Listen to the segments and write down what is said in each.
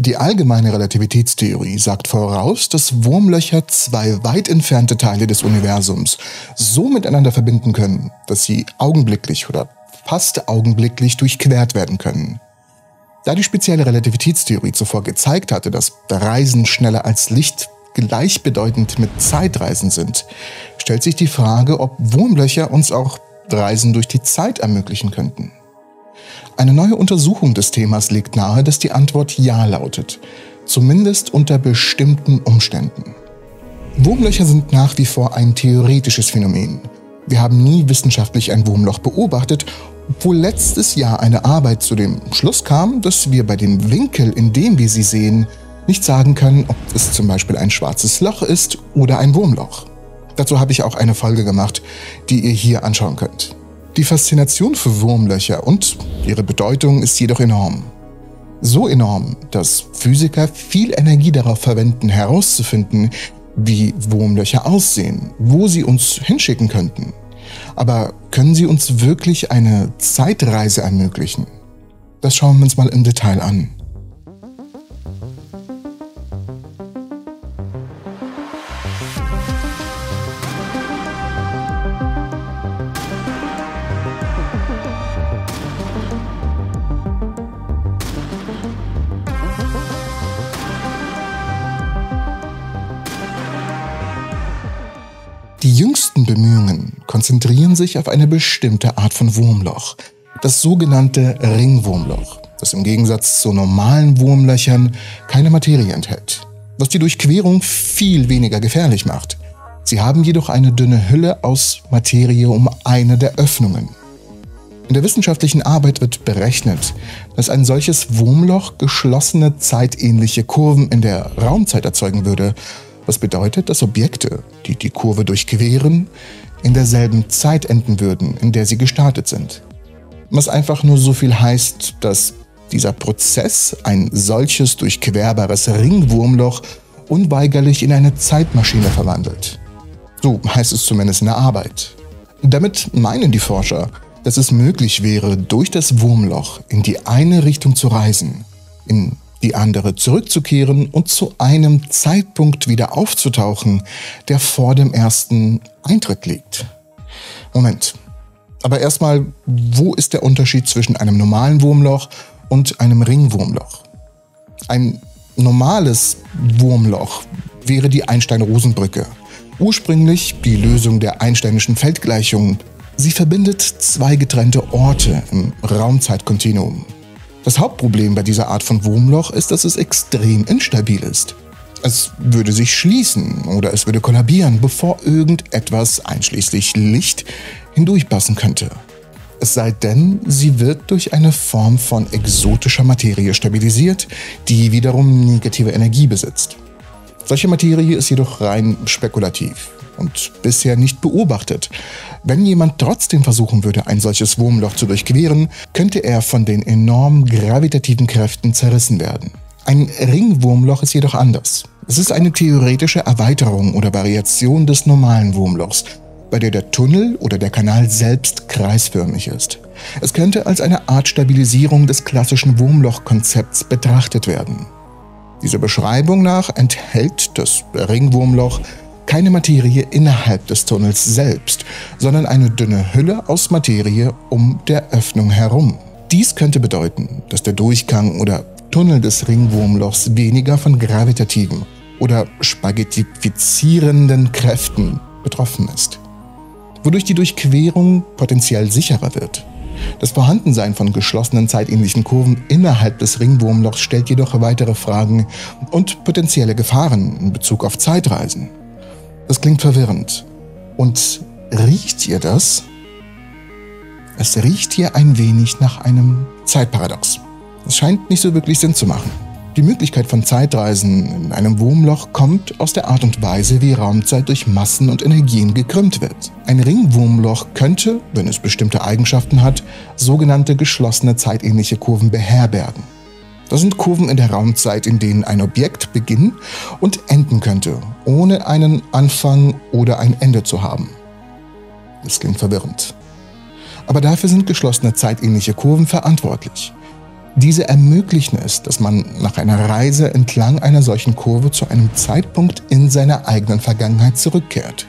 Die allgemeine Relativitätstheorie sagt voraus, dass Wurmlöcher zwei weit entfernte Teile des Universums so miteinander verbinden können, dass sie augenblicklich oder fast augenblicklich durchquert werden können. Da die spezielle Relativitätstheorie zuvor gezeigt hatte, dass Reisen schneller als Licht gleichbedeutend mit Zeitreisen sind, stellt sich die Frage, ob Wurmlöcher uns auch Reisen durch die Zeit ermöglichen könnten. Eine neue Untersuchung des Themas legt nahe, dass die Antwort Ja lautet, zumindest unter bestimmten Umständen. Wurmlöcher sind nach wie vor ein theoretisches Phänomen. Wir haben nie wissenschaftlich ein Wurmloch beobachtet, obwohl letztes Jahr eine Arbeit zu dem Schluss kam, dass wir bei dem Winkel, in dem wir sie sehen, nicht sagen können, ob es zum Beispiel ein schwarzes Loch ist oder ein Wurmloch. Dazu habe ich auch eine Folge gemacht, die ihr hier anschauen könnt. Die Faszination für Wurmlöcher und ihre Bedeutung ist jedoch enorm. So enorm, dass Physiker viel Energie darauf verwenden, herauszufinden, wie Wurmlöcher aussehen, wo sie uns hinschicken könnten. Aber können sie uns wirklich eine Zeitreise ermöglichen? Das schauen wir uns mal im Detail an. Die jüngsten Bemühungen konzentrieren sich auf eine bestimmte Art von Wurmloch, das sogenannte Ringwurmloch, das im Gegensatz zu normalen Wurmlöchern keine Materie enthält, was die Durchquerung viel weniger gefährlich macht. Sie haben jedoch eine dünne Hülle aus Materie um eine der Öffnungen. In der wissenschaftlichen Arbeit wird berechnet, dass ein solches Wurmloch geschlossene zeitähnliche Kurven in der Raumzeit erzeugen würde was bedeutet, dass Objekte, die die Kurve durchqueren, in derselben Zeit enden würden, in der sie gestartet sind. Was einfach nur so viel heißt, dass dieser Prozess ein solches durchquerbares Ringwurmloch unweigerlich in eine Zeitmaschine verwandelt. So heißt es zumindest in der Arbeit. Damit meinen die Forscher, dass es möglich wäre, durch das Wurmloch in die eine Richtung zu reisen, in die andere zurückzukehren und zu einem Zeitpunkt wieder aufzutauchen, der vor dem ersten Eintritt liegt. Moment. Aber erstmal, wo ist der Unterschied zwischen einem normalen Wurmloch und einem Ringwurmloch? Ein normales Wurmloch wäre die Einstein-Rosen-Brücke. Ursprünglich die Lösung der Einsteinischen Feldgleichung. Sie verbindet zwei getrennte Orte im Raumzeitkontinuum. Das Hauptproblem bei dieser Art von Wurmloch ist, dass es extrem instabil ist. Es würde sich schließen oder es würde kollabieren, bevor irgendetwas, einschließlich Licht, hindurchpassen könnte. Es sei denn, sie wird durch eine Form von exotischer Materie stabilisiert, die wiederum negative Energie besitzt. Solche Materie ist jedoch rein spekulativ und bisher nicht beobachtet. Wenn jemand trotzdem versuchen würde, ein solches Wurmloch zu durchqueren, könnte er von den enormen gravitativen Kräften zerrissen werden. Ein Ringwurmloch ist jedoch anders. Es ist eine theoretische Erweiterung oder Variation des normalen Wurmlochs, bei der der Tunnel oder der Kanal selbst kreisförmig ist. Es könnte als eine Art Stabilisierung des klassischen Wurmloch-Konzepts betrachtet werden. Dieser Beschreibung nach enthält das Ringwurmloch keine Materie innerhalb des Tunnels selbst, sondern eine dünne Hülle aus Materie um der Öffnung herum. Dies könnte bedeuten, dass der Durchgang oder Tunnel des Ringwurmlochs weniger von gravitativen oder spaghettifizierenden Kräften betroffen ist, wodurch die Durchquerung potenziell sicherer wird. Das Vorhandensein von geschlossenen zeitähnlichen Kurven innerhalb des Ringwurmlochs stellt jedoch weitere Fragen und potenzielle Gefahren in Bezug auf Zeitreisen. Das klingt verwirrend. Und riecht ihr das? Es riecht hier ein wenig nach einem Zeitparadox. Es scheint nicht so wirklich Sinn zu machen. Die Möglichkeit von Zeitreisen in einem Wurmloch kommt aus der Art und Weise, wie Raumzeit durch Massen und Energien gekrümmt wird. Ein Ringwurmloch könnte, wenn es bestimmte Eigenschaften hat, sogenannte geschlossene zeitähnliche Kurven beherbergen. Das sind Kurven in der Raumzeit, in denen ein Objekt beginnen und enden könnte, ohne einen Anfang oder ein Ende zu haben. Das klingt verwirrend. Aber dafür sind geschlossene zeitähnliche Kurven verantwortlich. Diese ermöglichen es, dass man nach einer Reise entlang einer solchen Kurve zu einem Zeitpunkt in seiner eigenen Vergangenheit zurückkehrt.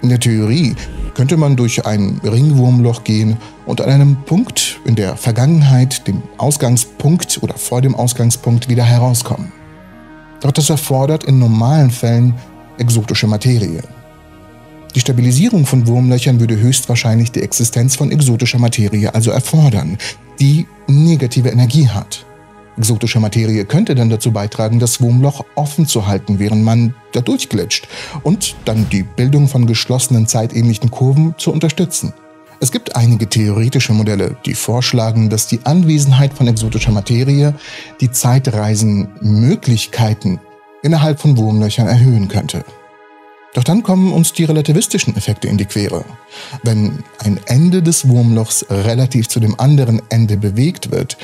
In der Theorie könnte man durch ein Ringwurmloch gehen und an einem Punkt in der Vergangenheit, dem Ausgangspunkt oder vor dem Ausgangspunkt wieder herauskommen. Doch das erfordert in normalen Fällen exotische Materie. Die Stabilisierung von Wurmlöchern würde höchstwahrscheinlich die Existenz von exotischer Materie also erfordern, die negative Energie hat. Exotische Materie könnte dann dazu beitragen, das Wurmloch offen zu halten, während man da durchglitscht und dann die Bildung von geschlossenen zeitähnlichen Kurven zu unterstützen. Es gibt einige theoretische Modelle, die vorschlagen, dass die Anwesenheit von exotischer Materie die Zeitreisenmöglichkeiten innerhalb von Wurmlöchern erhöhen könnte. Doch dann kommen uns die relativistischen Effekte in die Quere. Wenn ein Ende des Wurmlochs relativ zu dem anderen Ende bewegt wird,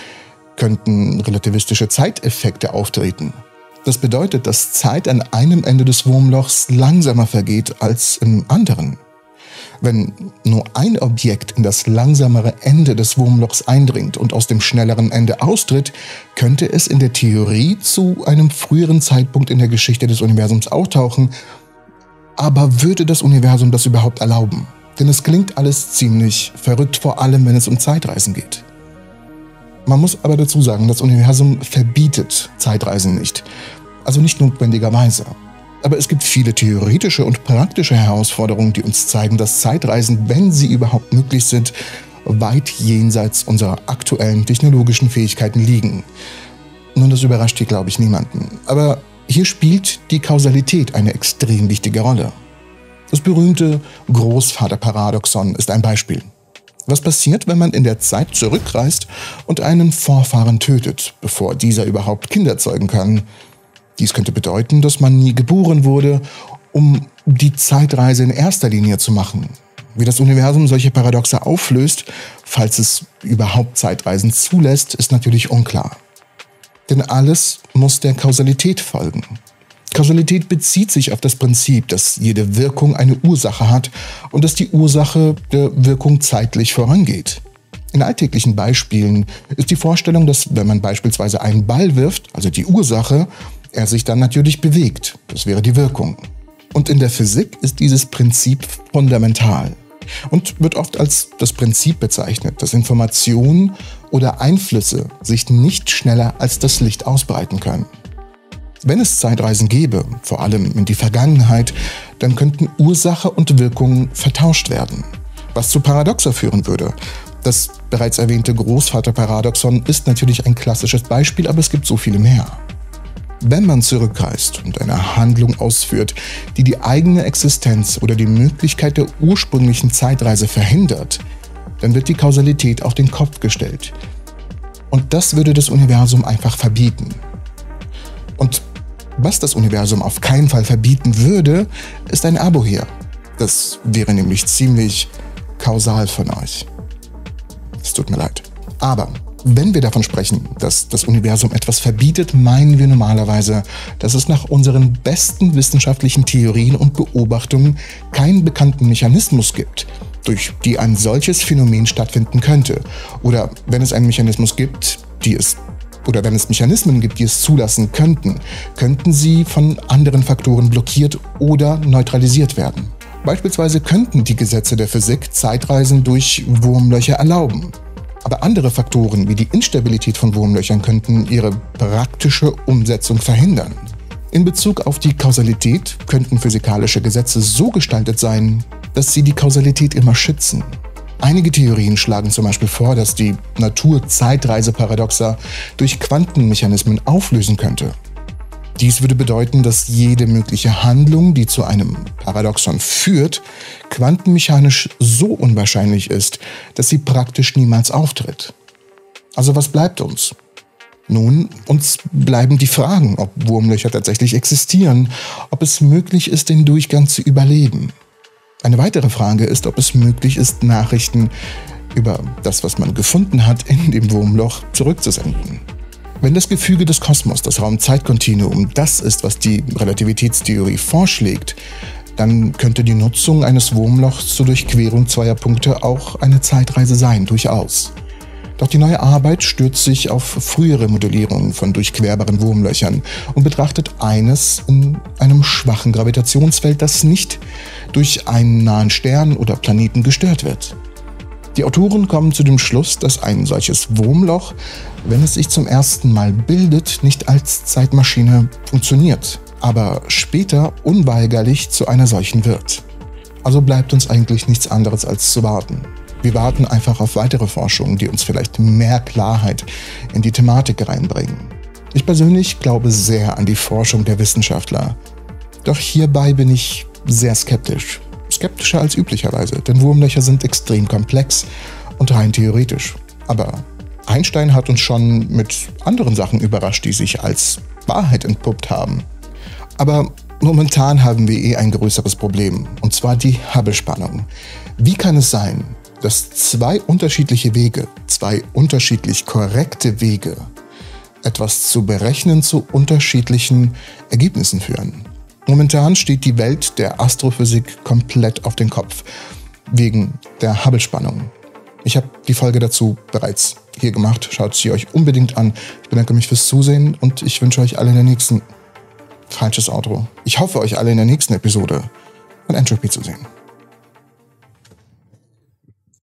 könnten relativistische Zeiteffekte auftreten. Das bedeutet, dass Zeit an einem Ende des Wurmlochs langsamer vergeht als im anderen. Wenn nur ein Objekt in das langsamere Ende des Wurmlochs eindringt und aus dem schnelleren Ende austritt, könnte es in der Theorie zu einem früheren Zeitpunkt in der Geschichte des Universums auftauchen. Aber würde das Universum das überhaupt erlauben? Denn es klingt alles ziemlich verrückt, vor allem wenn es um Zeitreisen geht. Man muss aber dazu sagen, das Universum verbietet Zeitreisen nicht. Also nicht notwendigerweise. Aber es gibt viele theoretische und praktische Herausforderungen, die uns zeigen, dass Zeitreisen, wenn sie überhaupt möglich sind, weit jenseits unserer aktuellen technologischen Fähigkeiten liegen. Nun, das überrascht hier, glaube ich, niemanden. Aber hier spielt die Kausalität eine extrem wichtige Rolle. Das berühmte Großvaterparadoxon ist ein Beispiel. Was passiert, wenn man in der Zeit zurückreist und einen Vorfahren tötet, bevor dieser überhaupt Kinder zeugen kann? Dies könnte bedeuten, dass man nie geboren wurde, um die Zeitreise in erster Linie zu machen. Wie das Universum solche Paradoxe auflöst, falls es überhaupt Zeitreisen zulässt, ist natürlich unklar. Denn alles muss der Kausalität folgen. Kausalität bezieht sich auf das Prinzip, dass jede Wirkung eine Ursache hat und dass die Ursache der Wirkung zeitlich vorangeht. In alltäglichen Beispielen ist die Vorstellung, dass wenn man beispielsweise einen Ball wirft, also die Ursache, er sich dann natürlich bewegt. Das wäre die Wirkung. Und in der Physik ist dieses Prinzip fundamental und wird oft als das Prinzip bezeichnet, dass Informationen oder Einflüsse sich nicht schneller als das Licht ausbreiten können. Wenn es Zeitreisen gäbe, vor allem in die Vergangenheit, dann könnten Ursache und Wirkung vertauscht werden, was zu Paradoxer führen würde. Das bereits erwähnte Großvaterparadoxon ist natürlich ein klassisches Beispiel, aber es gibt so viele mehr. Wenn man zurückreist und eine Handlung ausführt, die die eigene Existenz oder die Möglichkeit der ursprünglichen Zeitreise verhindert, dann wird die Kausalität auf den Kopf gestellt. Und das würde das Universum einfach verbieten. Und was das Universum auf keinen Fall verbieten würde, ist ein Abo hier. Das wäre nämlich ziemlich kausal von euch. Es tut mir leid. Aber wenn wir davon sprechen, dass das Universum etwas verbietet, meinen wir normalerweise, dass es nach unseren besten wissenschaftlichen Theorien und Beobachtungen keinen bekannten Mechanismus gibt, durch die ein solches Phänomen stattfinden könnte. Oder wenn es einen Mechanismus gibt, die es oder wenn es Mechanismen gibt, die es zulassen könnten, könnten sie von anderen Faktoren blockiert oder neutralisiert werden. Beispielsweise könnten die Gesetze der Physik Zeitreisen durch Wurmlöcher erlauben. Aber andere Faktoren wie die Instabilität von Wurmlöchern könnten ihre praktische Umsetzung verhindern. In Bezug auf die Kausalität könnten physikalische Gesetze so gestaltet sein, dass sie die Kausalität immer schützen. Einige Theorien schlagen zum Beispiel vor, dass die Natur Zeitreiseparadoxa durch Quantenmechanismen auflösen könnte. Dies würde bedeuten, dass jede mögliche Handlung, die zu einem Paradoxon führt, quantenmechanisch so unwahrscheinlich ist, dass sie praktisch niemals auftritt. Also was bleibt uns? Nun, uns bleiben die Fragen, ob Wurmlöcher tatsächlich existieren, ob es möglich ist, den Durchgang zu überleben. Eine weitere Frage ist, ob es möglich ist, Nachrichten über das, was man gefunden hat, in dem Wurmloch zurückzusenden. Wenn das Gefüge des Kosmos, das Raum-Zeit-Kontinuum, das ist, was die Relativitätstheorie vorschlägt, dann könnte die Nutzung eines Wurmlochs zur Durchquerung zweier Punkte auch eine Zeitreise sein, durchaus. Doch die neue Arbeit stürzt sich auf frühere Modellierungen von durchquerbaren Wurmlöchern und betrachtet eines in einem schwachen Gravitationsfeld, das nicht durch einen nahen Stern oder Planeten gestört wird. Die Autoren kommen zu dem Schluss, dass ein solches Wurmloch, wenn es sich zum ersten Mal bildet, nicht als Zeitmaschine funktioniert, aber später unweigerlich zu einer solchen wird. Also bleibt uns eigentlich nichts anderes als zu warten. Wir warten einfach auf weitere Forschungen, die uns vielleicht mehr Klarheit in die Thematik reinbringen. Ich persönlich glaube sehr an die Forschung der Wissenschaftler. Doch hierbei bin ich sehr skeptisch. Skeptischer als üblicherweise, denn Wurmlöcher sind extrem komplex und rein theoretisch. Aber Einstein hat uns schon mit anderen Sachen überrascht, die sich als Wahrheit entpuppt haben. Aber momentan haben wir eh ein größeres Problem, und zwar die Hubble-Spannung. Wie kann es sein, dass zwei unterschiedliche Wege, zwei unterschiedlich korrekte Wege, etwas zu berechnen zu unterschiedlichen Ergebnissen führen. Momentan steht die Welt der Astrophysik komplett auf den Kopf, wegen der Hubble-Spannung. Ich habe die Folge dazu bereits hier gemacht, schaut sie euch unbedingt an. Ich bedanke mich fürs Zusehen und ich wünsche euch alle in der nächsten... Falsches Outro. Ich hoffe euch alle in der nächsten Episode von Entropy zu sehen.